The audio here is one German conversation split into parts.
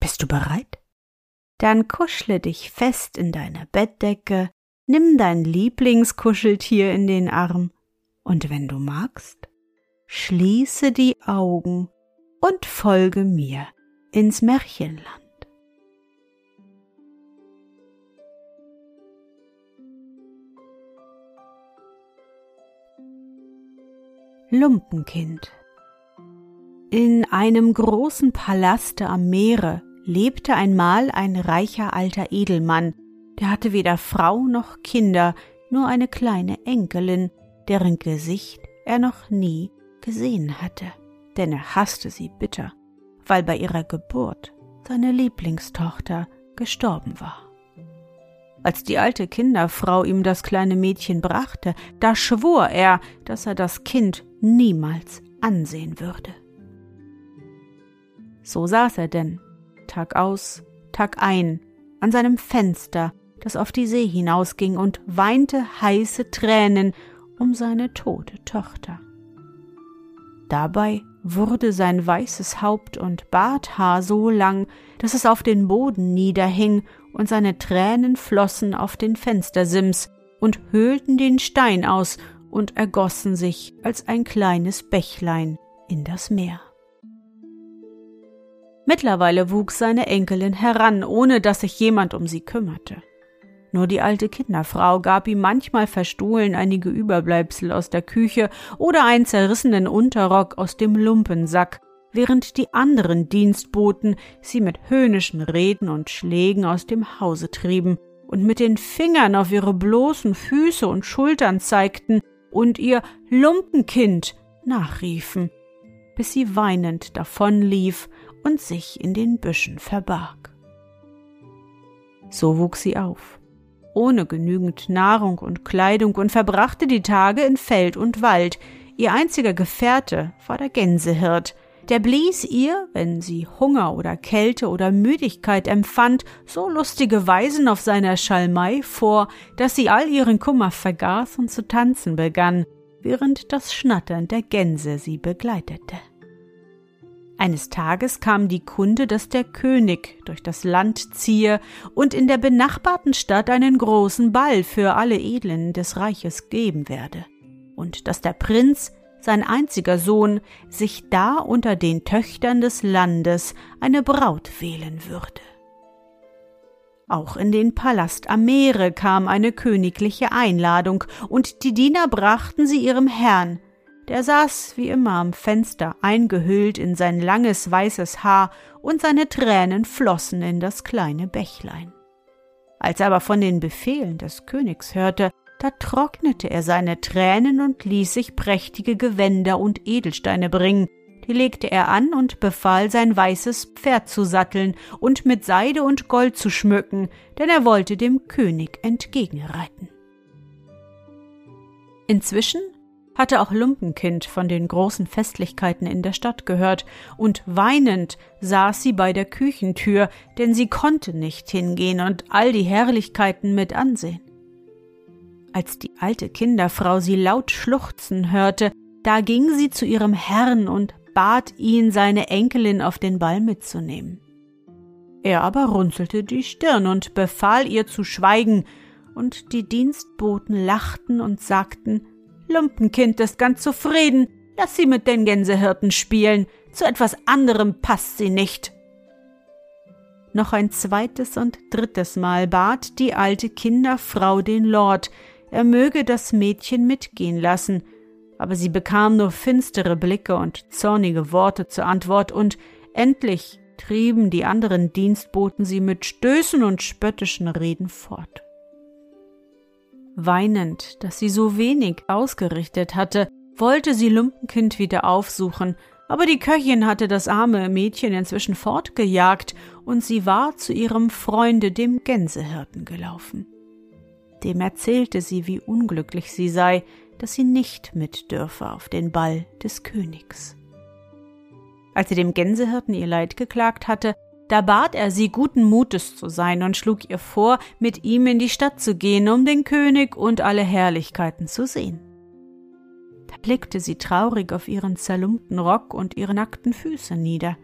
Bist du bereit? Dann kuschle dich fest in deine Bettdecke, nimm dein Lieblingskuscheltier in den Arm und wenn du magst, schließe die Augen und folge mir ins Märchenland. Lumpenkind In einem großen Palaste am Meere lebte einmal ein reicher alter Edelmann, der hatte weder Frau noch Kinder, nur eine kleine Enkelin, deren Gesicht er noch nie gesehen hatte, denn er hasste sie bitter, weil bei ihrer Geburt seine Lieblingstochter gestorben war. Als die alte Kinderfrau ihm das kleine Mädchen brachte, da schwor er, dass er das Kind niemals ansehen würde. So saß er denn, Tag aus, Tag ein, an seinem Fenster, das auf die See hinausging, und weinte heiße Tränen um seine tote Tochter. Dabei wurde sein weißes Haupt und Barthaar so lang, dass es auf den Boden niederhing, und seine Tränen flossen auf den Fenstersims und höhlten den Stein aus und ergossen sich als ein kleines Bächlein in das Meer. Mittlerweile wuchs seine Enkelin heran, ohne dass sich jemand um sie kümmerte. Nur die alte Kinderfrau gab ihm manchmal verstohlen einige Überbleibsel aus der Küche oder einen zerrissenen Unterrock aus dem Lumpensack, während die anderen Dienstboten sie mit höhnischen Reden und Schlägen aus dem Hause trieben und mit den Fingern auf ihre bloßen Füße und Schultern zeigten und ihr Lumpenkind nachriefen, bis sie weinend davonlief und sich in den Büschen verbarg. So wuchs sie auf, ohne genügend Nahrung und Kleidung und verbrachte die Tage in Feld und Wald. Ihr einziger Gefährte war der Gänsehirt, der blies ihr, wenn sie Hunger oder Kälte oder Müdigkeit empfand, so lustige Weisen auf seiner Schalmei vor, dass sie all ihren Kummer vergaß und zu tanzen begann, während das Schnattern der Gänse sie begleitete. Eines Tages kam die Kunde, dass der König durch das Land ziehe und in der benachbarten Stadt einen großen Ball für alle Edlen des Reiches geben werde, und dass der Prinz, sein einziger Sohn, sich da unter den Töchtern des Landes eine Braut wählen würde. Auch in den Palast am Meere kam eine königliche Einladung, und die Diener brachten sie ihrem Herrn, der saß wie immer am Fenster, eingehüllt in sein langes weißes Haar, und seine Tränen flossen in das kleine Bächlein. Als er aber von den Befehlen des Königs hörte, da trocknete er seine Tränen und ließ sich prächtige Gewänder und Edelsteine bringen, die legte er an und befahl, sein weißes Pferd zu satteln und mit Seide und Gold zu schmücken, denn er wollte dem König entgegenreiten. Inzwischen hatte auch Lumpenkind von den großen Festlichkeiten in der Stadt gehört, und weinend saß sie bei der Küchentür, denn sie konnte nicht hingehen und all die Herrlichkeiten mit ansehen. Als die alte Kinderfrau sie laut schluchzen hörte, da ging sie zu ihrem Herrn und bat ihn, seine Enkelin auf den Ball mitzunehmen. Er aber runzelte die Stirn und befahl ihr zu schweigen, und die Dienstboten lachten und sagten, Lumpenkind ist ganz zufrieden. Lass sie mit den Gänsehirten spielen. Zu etwas anderem passt sie nicht. noch ein zweites und drittes Mal bat die alte Kinderfrau den Lord, er möge das Mädchen mitgehen lassen, aber sie bekam nur finstere Blicke und zornige Worte zur Antwort, und endlich trieben die anderen Dienstboten sie mit Stößen und spöttischen Reden fort. Weinend, dass sie so wenig ausgerichtet hatte, wollte sie Lumpenkind wieder aufsuchen, aber die Köchin hatte das arme Mädchen inzwischen fortgejagt, und sie war zu ihrem Freunde dem Gänsehirten gelaufen. Dem erzählte sie, wie unglücklich sie sei, dass sie nicht mit dürfe auf den Ball des Königs. Als sie dem Gänsehirten ihr Leid geklagt hatte, da bat er sie, guten Mutes zu sein und schlug ihr vor, mit ihm in die Stadt zu gehen, um den König und alle Herrlichkeiten zu sehen. Da blickte sie traurig auf ihren zerlumpten Rock und ihre nackten Füße nieder.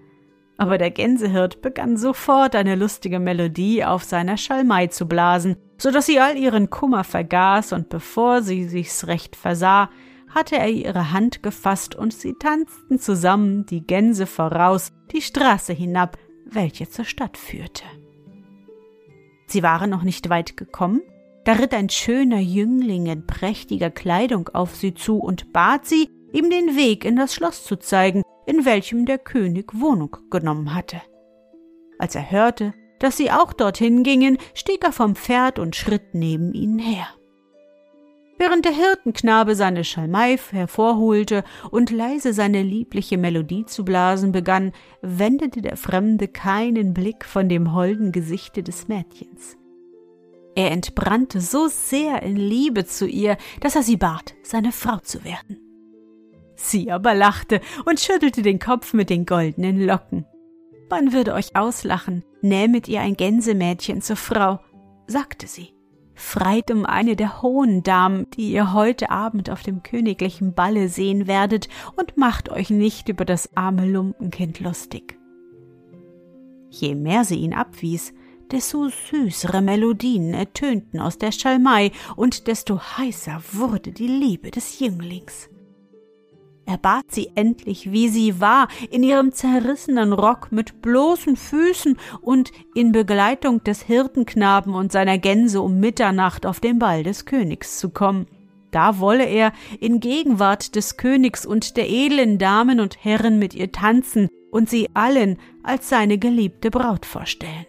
Aber der Gänsehirt begann sofort eine lustige Melodie auf seiner Schalmei zu blasen, so dass sie all ihren Kummer vergaß, und bevor sie sich's recht versah, hatte er ihre Hand gefasst und sie tanzten zusammen die Gänse voraus die Straße hinab, welche zur Stadt führte. Sie waren noch nicht weit gekommen, da ritt ein schöner Jüngling in prächtiger Kleidung auf sie zu und bat sie, ihm den Weg in das Schloss zu zeigen, in welchem der König Wohnung genommen hatte. Als er hörte, dass sie auch dorthin gingen, stieg er vom Pferd und schritt neben ihnen her. Während der Hirtenknabe seine Schalmei hervorholte und leise seine liebliche Melodie zu blasen begann, wendete der Fremde keinen Blick von dem holden Gesichte des Mädchens. Er entbrannte so sehr in Liebe zu ihr, dass er sie bat, seine Frau zu werden. Sie aber lachte und schüttelte den Kopf mit den goldenen Locken. Man würde euch auslachen, nähmet ihr ein Gänsemädchen zur Frau, sagte sie. Freit um eine der hohen Damen, die ihr heute Abend auf dem königlichen Balle sehen werdet, und macht euch nicht über das arme Lumpenkind lustig. Je mehr sie ihn abwies, desto süßere Melodien ertönten aus der Schalmei und desto heißer wurde die Liebe des Jünglings. Er bat sie endlich, wie sie war, in ihrem zerrissenen Rock mit bloßen Füßen und in Begleitung des Hirtenknaben und seiner Gänse um Mitternacht auf den Ball des Königs zu kommen. Da wolle er in Gegenwart des Königs und der edlen Damen und Herren mit ihr tanzen und sie allen als seine geliebte Braut vorstellen.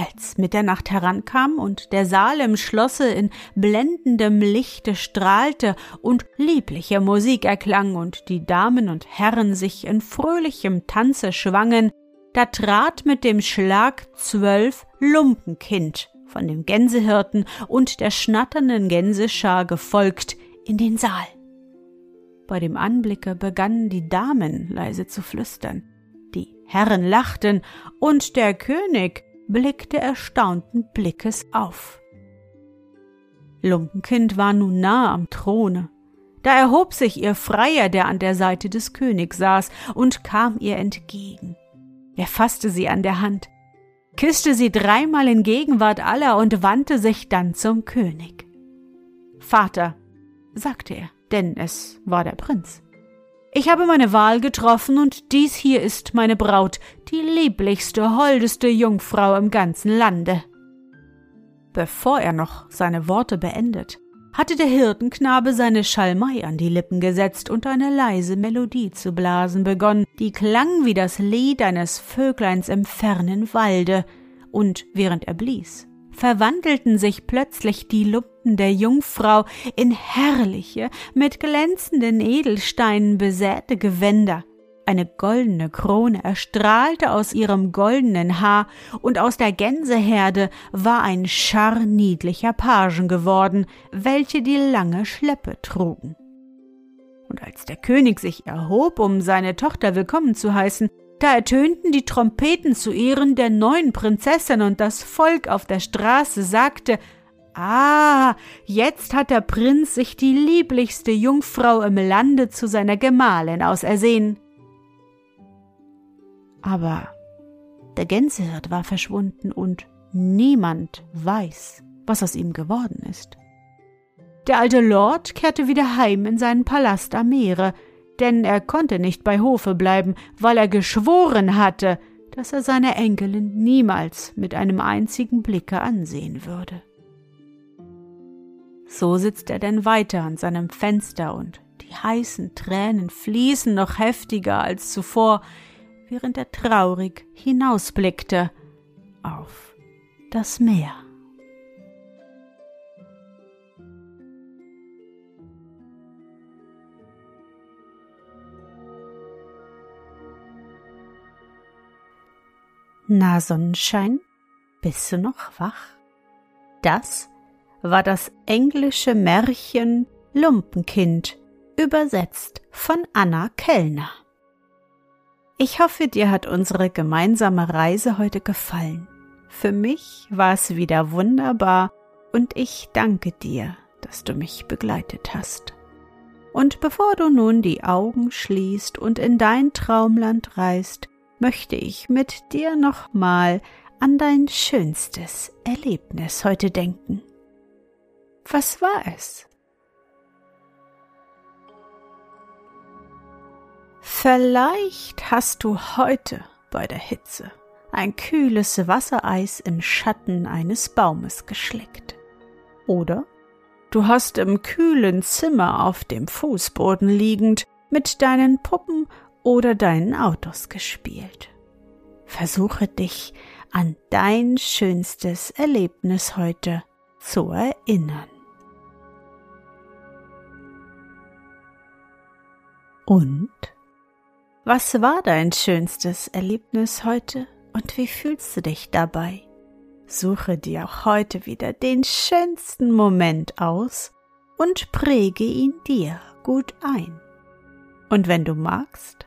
Als Mitternacht herankam und der Saal im Schlosse in blendendem Lichte strahlte und liebliche Musik erklang und die Damen und Herren sich in fröhlichem Tanze schwangen, da trat mit dem Schlag zwölf Lumpenkind von dem Gänsehirten und der schnatternden Gänseschar gefolgt in den Saal. Bei dem Anblicke begannen die Damen leise zu flüstern, die Herren lachten, und der König blickte erstaunten Blickes auf. Lumpenkind war nun nahe am Throne. Da erhob sich ihr Freier, der an der Seite des Königs saß, und kam ihr entgegen. Er fasste sie an der Hand, küsste sie dreimal in Gegenwart aller und wandte sich dann zum König. Vater, sagte er, denn es war der Prinz. Ich habe meine Wahl getroffen und dies hier ist meine Braut, die lieblichste, holdeste Jungfrau im ganzen Lande. Bevor er noch seine Worte beendet, hatte der Hirtenknabe seine Schalmei an die Lippen gesetzt und eine leise Melodie zu blasen begonnen, die klang wie das Lied eines Vögleins im fernen Walde, und während er blies, verwandelten sich plötzlich die Lumpen der Jungfrau in herrliche, mit glänzenden Edelsteinen besäte Gewänder. Eine goldene Krone erstrahlte aus ihrem goldenen Haar, und aus der Gänseherde war ein Schar niedlicher Pagen geworden, welche die lange Schleppe trugen. Und als der König sich erhob, um seine Tochter willkommen zu heißen, da ertönten die Trompeten zu Ehren der neuen Prinzessin und das Volk auf der Straße sagte, Ah, jetzt hat der Prinz sich die lieblichste Jungfrau im Lande zu seiner Gemahlin ausersehen. Aber der Gänsehirt war verschwunden und niemand weiß, was aus ihm geworden ist. Der alte Lord kehrte wieder heim in seinen Palast am Meere, denn er konnte nicht bei Hofe bleiben, weil er geschworen hatte, dass er seine Enkelin niemals mit einem einzigen Blicke ansehen würde. So sitzt er denn weiter an seinem Fenster und die heißen Tränen fließen noch heftiger als zuvor, während er traurig hinausblickte auf das Meer. Na Sonnenschein, bist du noch wach? Das war das englische Märchen Lumpenkind, übersetzt von Anna Kellner. Ich hoffe, dir hat unsere gemeinsame Reise heute gefallen. Für mich war es wieder wunderbar und ich danke dir, dass du mich begleitet hast. Und bevor du nun die Augen schließt und in dein Traumland reist, möchte ich mit dir nochmal an dein schönstes Erlebnis heute denken. Was war es? Vielleicht hast du heute bei der Hitze ein kühles Wassereis im Schatten eines Baumes geschleckt. Oder du hast im kühlen Zimmer auf dem Fußboden liegend mit deinen Puppen oder deinen Autos gespielt. Versuche dich an dein schönstes Erlebnis heute zu erinnern. Und? Was war dein schönstes Erlebnis heute und wie fühlst du dich dabei? Suche dir auch heute wieder den schönsten Moment aus und präge ihn dir gut ein. Und wenn du magst,